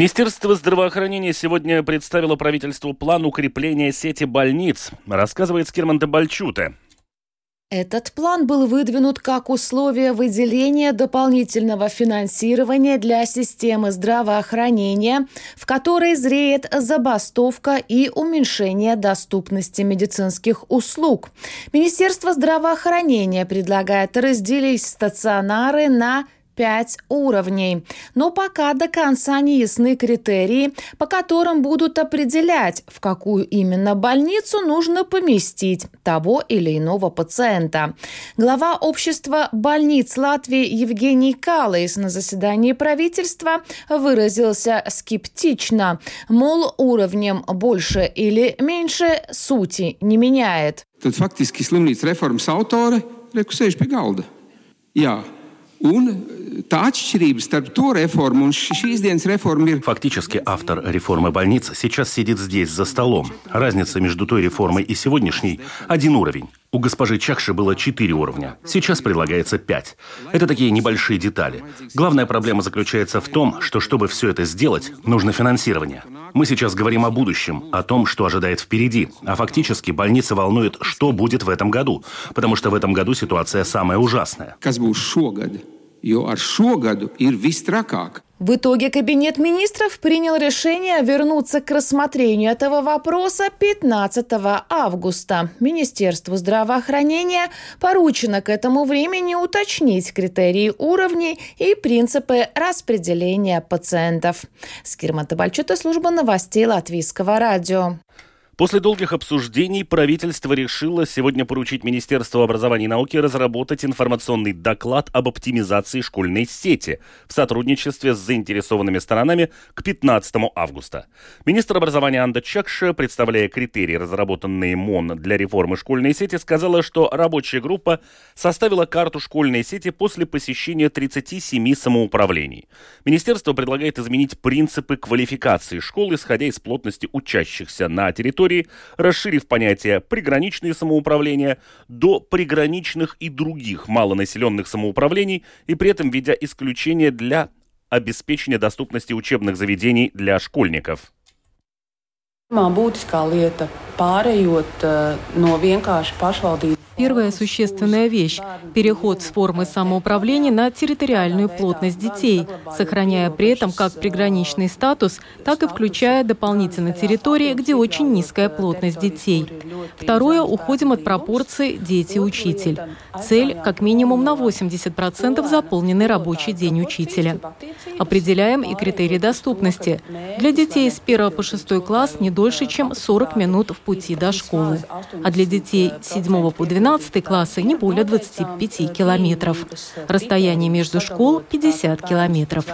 Министерство здравоохранения сегодня представило правительству план укрепления сети больниц, рассказывает Скирман Бальчуте. Этот план был выдвинут как условие выделения дополнительного финансирования для системы здравоохранения, в которой зреет забастовка и уменьшение доступности медицинских услуг. Министерство здравоохранения предлагает разделить стационары на пять уровней. Но пока до конца не ясны критерии, по которым будут определять, в какую именно больницу нужно поместить того или иного пациента. Глава общества больниц Латвии Евгений Калайс на заседании правительства выразился скептично, мол, уровнем больше или меньше сути не меняет. Tad faktiski slimnīcas reformas autori reku sēž pie galda. Jā, un tā atšķirība starp to reformu un šīs. Фактически автор реформы больниц сейчас сидит здесь за столом. Разница между той реформой и сегодняшней – один уровень. У госпожи Чакши было четыре уровня. Сейчас предлагается пять. Это такие небольшие детали. Главная проблема заключается в том, что чтобы все это сделать, нужно финансирование. Мы сейчас говорим о будущем, о том, что ожидает впереди. А фактически больницы волнует, что будет в этом году. Потому что в этом году ситуация самая ужасная. Jo ar šo gadu ir vistrakāk. В итоге Кабинет министров принял решение вернуться к рассмотрению этого вопроса 15 августа. Министерству здравоохранения поручено к этому времени уточнить критерии уровней и принципы распределения пациентов. Скирма Табальчута, служба новостей Латвийского радио. После долгих обсуждений правительство решило сегодня поручить Министерству образования и науки разработать информационный доклад об оптимизации школьной сети в сотрудничестве с заинтересованными сторонами к 15 августа. Министр образования Анда Чакша, представляя критерии, разработанные МОН для реформы школьной сети, сказала, что рабочая группа составила карту школьной сети после посещения 37 самоуправлений. Министерство предлагает изменить принципы квалификации школ, исходя из плотности учащихся на территории территории, расширив понятие «приграничные самоуправления» до приграничных и других малонаселенных самоуправлений и при этом введя исключение для обеспечения доступности учебных заведений для школьников. Būtiskā lieta pārējot no vienkārši Первая существенная вещь – переход с формы самоуправления на территориальную плотность детей, сохраняя при этом как приграничный статус, так и включая дополнительно территории, где очень низкая плотность детей. Второе – уходим от пропорции дети-учитель. Цель – как минимум на 80% заполненный рабочий день учителя. Определяем и критерии доступности. Для детей с 1 по 6 класс не дольше, чем 40 минут в пути до школы. А для детей с 7 по 12 12 классы не более 25 километров. Расстояние между школ 50 километров.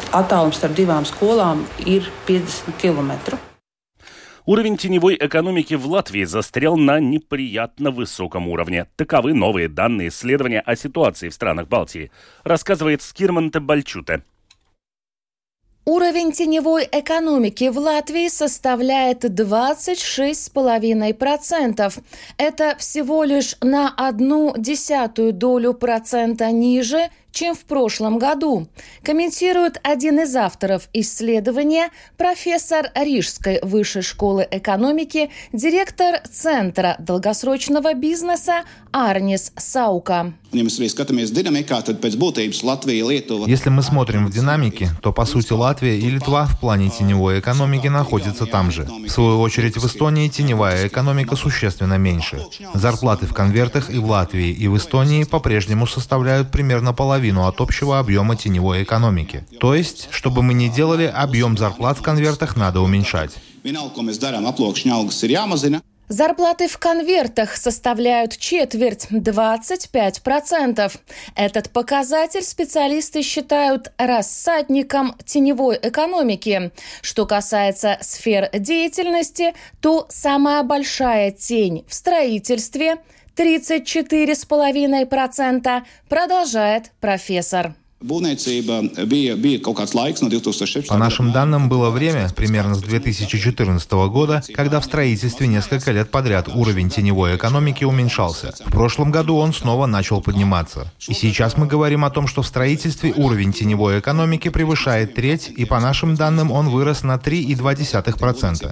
Уровень теневой экономики в Латвии застрял на неприятно высоком уровне. Таковы новые данные исследования о ситуации в странах Балтии, рассказывает Скирман Бальчуте. Уровень теневой экономики в Латвии составляет 26,5%. Это всего лишь на одну десятую долю процента ниже, чем в прошлом году, комментирует один из авторов исследования, профессор Рижской высшей школы экономики, директор Центра долгосрочного бизнеса Арнис Саука. Если мы смотрим в динамике, то по сути Латвия и Литва в плане теневой экономики находятся там же. В свою очередь в Эстонии теневая экономика существенно меньше. Зарплаты в конвертах и в Латвии, и в Эстонии по-прежнему составляют примерно половину половину от общего объема теневой экономики. То есть, чтобы мы не делали, объем зарплат в конвертах надо уменьшать. Зарплаты в конвертах составляют четверть, 25%. Этот показатель специалисты считают рассадником теневой экономики. Что касается сфер деятельности, то самая большая тень в строительстве – 34,5%, продолжает профессор. По нашим данным, было время, примерно с 2014 года, когда в строительстве несколько лет подряд уровень теневой экономики уменьшался. В прошлом году он снова начал подниматься. И сейчас мы говорим о том, что в строительстве уровень теневой экономики превышает треть, и по нашим данным он вырос на 3,2%.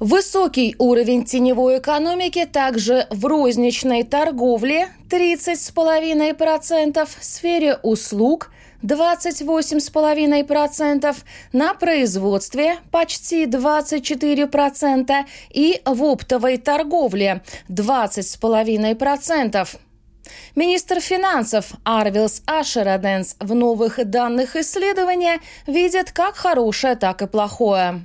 Высокий уровень теневой экономики также в розничной торговле 30,5%, в сфере услуг 28,5%, на производстве почти 24% и в оптовой торговле 20,5%. Министр финансов Арвилс Ашераденс в новых данных исследования видит как хорошее, так и плохое.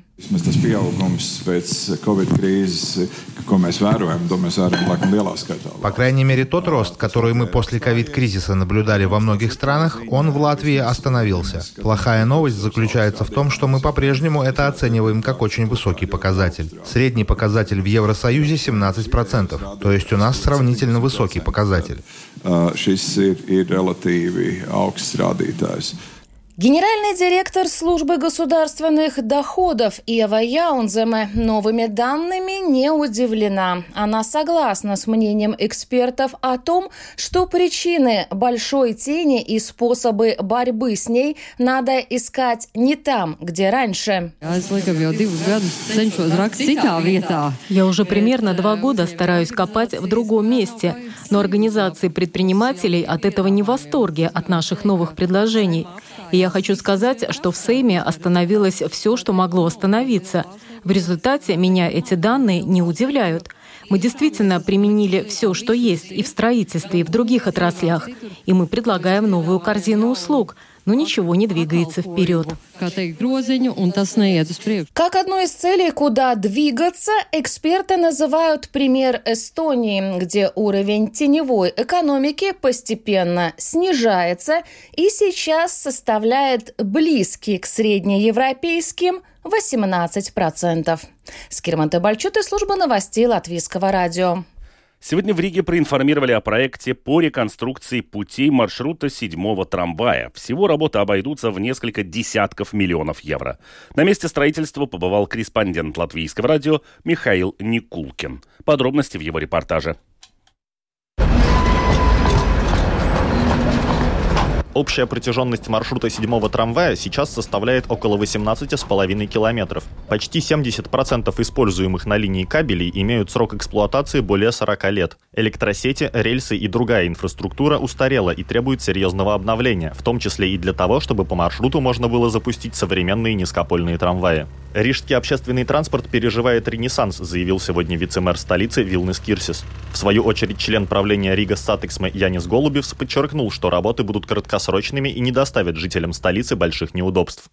Tas pieaugums pēc Covid krīzes, ko mēs vērojam, to mēs vērojam laikam lielā skaitā. По крайней мере, тот рост, который мы после ковид-кризиса наблюдали во многих странах, он в Латвии остановился. Плохая новость заключается в том, что мы по-прежнему это оцениваем как очень высокий показатель. Средний показатель в Евросоюзе 17%, то есть у нас сравнительно высокий показатель. Šis ir, ir relatīvi augsts rādītājs. Генеральный директор службы государственных доходов Ева Яунземе новыми данными не удивлена. Она согласна с мнением экспертов о том, что причины большой тени и способы борьбы с ней надо искать не там, где раньше. Я уже примерно два года стараюсь копать в другом месте, но организации предпринимателей от этого не в восторге от наших новых предложений. И я хочу сказать, что в Сейме остановилось все, что могло остановиться. В результате меня эти данные не удивляют. Мы действительно применили все, что есть и в строительстве, и в других отраслях. И мы предлагаем новую корзину услуг — но ничего не двигается вперед. Как одну из целей, куда двигаться, эксперты называют пример Эстонии, где уровень теневой экономики постепенно снижается и сейчас составляет близкий к среднеевропейским 18%. Скирман Бальчут и служба новостей Латвийского радио. Сегодня в Риге проинформировали о проекте по реконструкции путей маршрута седьмого трамвая. Всего работы обойдутся в несколько десятков миллионов евро. На месте строительства побывал корреспондент латвийского радио Михаил Никулкин. Подробности в его репортаже. Общая протяженность маршрута седьмого трамвая сейчас составляет около 18,5 километров. Почти 70% используемых на линии кабелей имеют срок эксплуатации более 40 лет. Электросети, рельсы и другая инфраструктура устарела и требует серьезного обновления, в том числе и для того, чтобы по маршруту можно было запустить современные низкопольные трамваи. Рижский общественный транспорт переживает ренессанс, заявил сегодня вице-мэр столицы Вилнис Кирсис. В свою очередь член правления Rīgas satiksme Янис Голубевс подчеркнул, что работы будут краткосрочными и не доставят жителям столицы больших неудобств.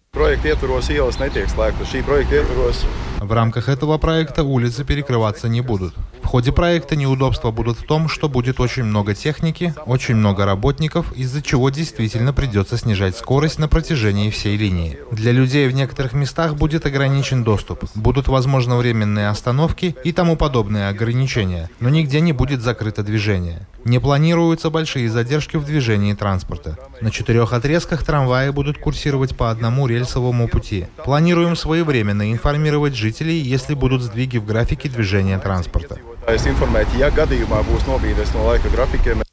В рамках этого проекта улицы перекрываться не будут. В ходе проекта неудобства будут в том, что будет очень много техники, очень много работников, из-за чего действительно придется снижать скорость на протяжении всей линии. Для людей в некоторых местах будет ограничен доступ, будут возможно временные остановки и тому подобные ограничения, но нигде не будет закрыто движение. Не планируются большие задержки в движении транспорта. На четырех отрезках трамваи будут курсировать по одному рельсовому пути. Планируем своевременно информировать жителей, если будут сдвиги в графике движения транспорта.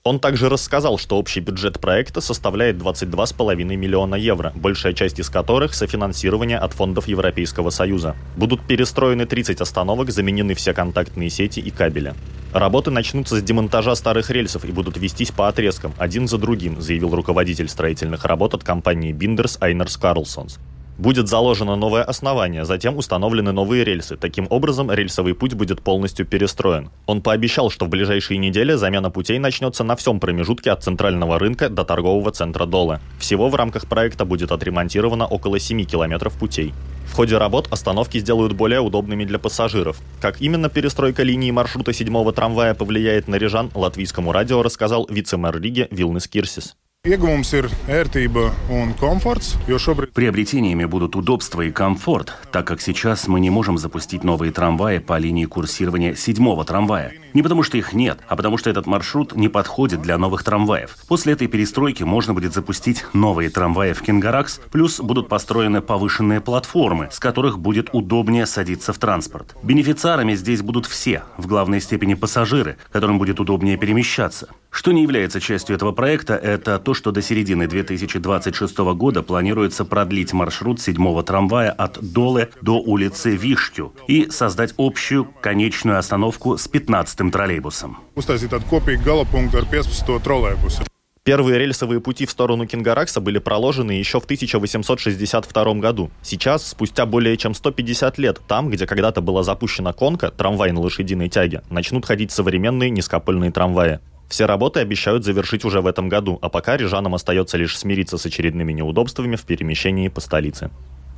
Он также рассказал, что общий бюджет проекта составляет 22,5 миллиона евро, большая часть из которых софинансирование от фондов Европейского Союза. Будут перестроены 30 остановок, заменены все контактные сети и кабели. Работы начнутся с демонтажа старых рельсов и будут вестись по отрезкам, один за другим, заявил руководитель строительных работ от компании Binders Айнерс Карлсонс. Будет заложено новое основание, затем установлены новые рельсы. Таким образом, рельсовый путь будет полностью перестроен. Он пообещал, что в ближайшие недели замена путей начнется на всем промежутке от центрального рынка до торгового центра Дола. Всего в рамках проекта будет отремонтировано около 7 километров путей. В ходе работ остановки сделают более удобными для пассажиров. Как именно перестройка линии маршрута седьмого трамвая повлияет на рижан, латвийскому радио рассказал вице-мэр Риги Вилнес Кирсис. Приобретениями будут удобство и комфорт, так как сейчас мы не можем запустить новые трамваи по линии курсирования седьмого трамвая. Не потому что их нет, а потому что этот маршрут не подходит для новых трамваев. После этой перестройки можно будет запустить новые трамваи в Кингаракс, плюс будут построены повышенные платформы, с которых будет удобнее садиться в транспорт. Бенефициарами здесь будут все, в главной степени пассажиры, которым будет удобнее перемещаться. Что не является частью этого проекта, это то, что до середины 2026 года планируется продлить маршрут седьмого трамвая от Долы до улицы Виштю и создать общую конечную остановку с 15-м троллейбусом. Первые рельсовые пути в сторону Кингаракса были проложены еще в 1862 году. Сейчас, спустя более чем 150 лет, там, где когда-то была запущена конка, трамвай на лошадиной тяге, начнут ходить современные низкопыльные трамваи. Все работы обещают завершить уже в этом году, а пока рижанам остается лишь смириться с очередными неудобствами в перемещении по столице.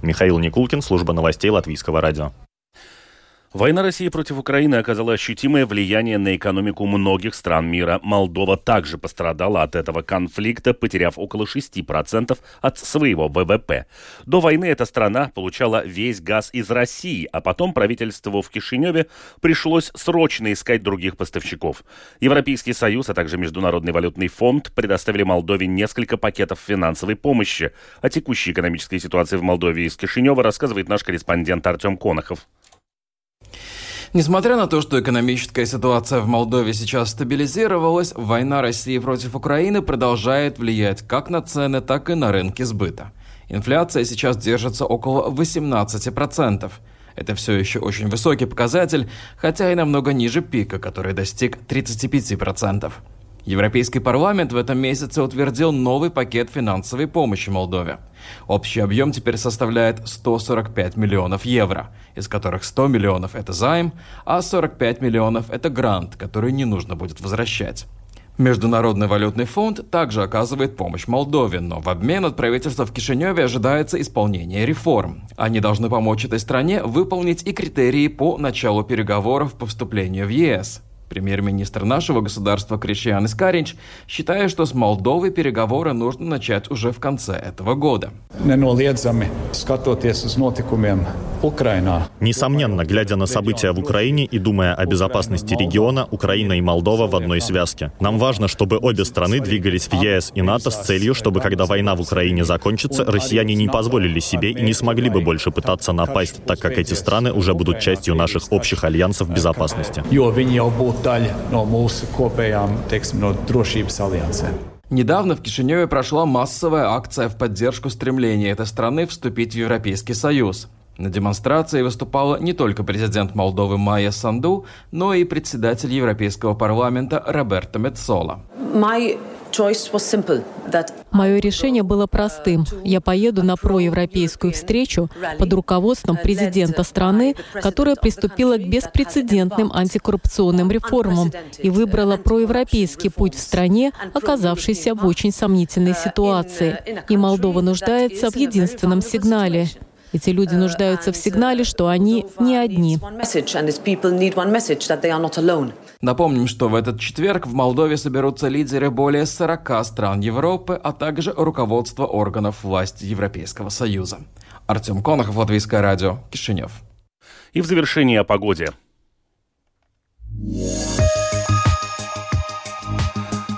Михаил Никулкин, служба новостей Латвийского радио. Война России против Украины оказала ощутимое влияние на экономику многих стран мира. Молдова также пострадала от этого конфликта, потеряв около 6% от своего ВВП. До войны эта страна получала весь газ из России, а потом правительству в Кишиневе пришлось срочно искать других поставщиков. Европейский Союз, а также Международный валютный фонд предоставили Молдове несколько пакетов финансовой помощи. О текущей экономической ситуации в Молдове из Кишинева рассказывает наш корреспондент Артем Конохов. Несмотря на то, что экономическая ситуация в Молдове сейчас стабилизировалась, война России против Украины продолжает влиять как на цены, так и на рынки сбыта. Инфляция сейчас держится около 18%. Это все еще очень высокий показатель, хотя и намного ниже пика, который достиг 35%. Европейский парламент в этом месяце утвердил новый пакет финансовой помощи Молдове. Общий объем теперь составляет 145 миллионов евро, из которых 100 миллионов – это займ, а 45 миллионов – это грант, который не нужно будет возвращать. Международный валютный фонд также оказывает помощь Молдове, но в обмен от правительства в Кишиневе ожидается исполнение реформ. Они должны помочь этой стране выполнить и критерии по началу переговоров по вступлению в ЕС. Премьер-министр нашего государства Кришьян Искаринч считает, что с Молдовой переговоры нужно начать уже в конце этого года. Несомненно, глядя на события в Украине и думая о безопасности региона, Украина и Молдова в одной связке. Нам важно, чтобы обе страны двигались в ЕС и НАТО с целью, чтобы когда война в Украине закончится, россияне не позволили себе и не смогли бы больше пытаться напасть, так как эти страны уже будут частью наших общих альянсов безопасности daļa no mūsu kopējām, teiksim, no drošības aliansēm. Недавно в Кишиневе прошла массовая акция в поддержку стремления этой страны вступить в Европейский Союз. На демонстрации выступала не только президент Молдовы Майя Санду, но и председатель Европейского парламента Роберто Мецола. Мое решение было простым. Я поеду на проевропейскую встречу под руководством президента страны, которая приступила к беспрецедентным антикоррупционным реформам и выбрала проевропейский путь в стране, оказавшейся в очень сомнительной ситуации. И Молдова нуждается в единственном сигнале эти люди нуждаются в сигнале, что они не одни. Напомним, что в этот четверг в Молдове соберутся лидеры более 40 стран Европы, а также руководство органов власти Европейского Союза. Артем Конохов, Латвийское радио, Кишинев. И в завершении о погоде.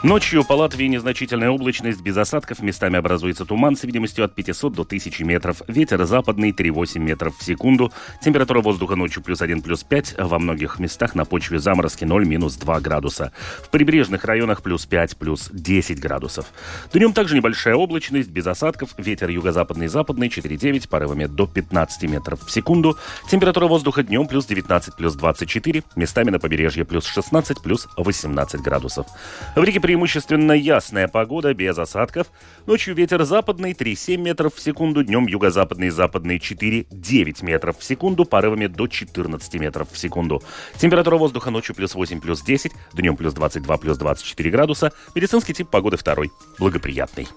Ночью по Латвии незначительная облачность, без осадков, местами образуется туман с видимостью от 500 до 1000 метров. Ветер западный 3,8 метров в секунду. Температура воздуха ночью плюс 1, плюс 5. Во многих местах на почве заморозки 0, минус 2 градуса. В прибрежных районах плюс 5, плюс 10 градусов. Днем также небольшая облачность, без осадков. Ветер юго-западный, западный 4,9, порывами до 15 метров в секунду. Температура воздуха днем плюс 19, плюс 24. Местами на побережье плюс 16, плюс 18 градусов. В Риге преимущественно ясная погода, без осадков. Ночью ветер западный 3,7 метров в секунду, днем юго-западный и западный 4,9 метров в секунду, порывами до 14 метров в секунду. Температура воздуха ночью плюс 8, плюс 10, днем плюс 22, плюс 24 градуса. Медицинский тип погоды второй, благоприятный.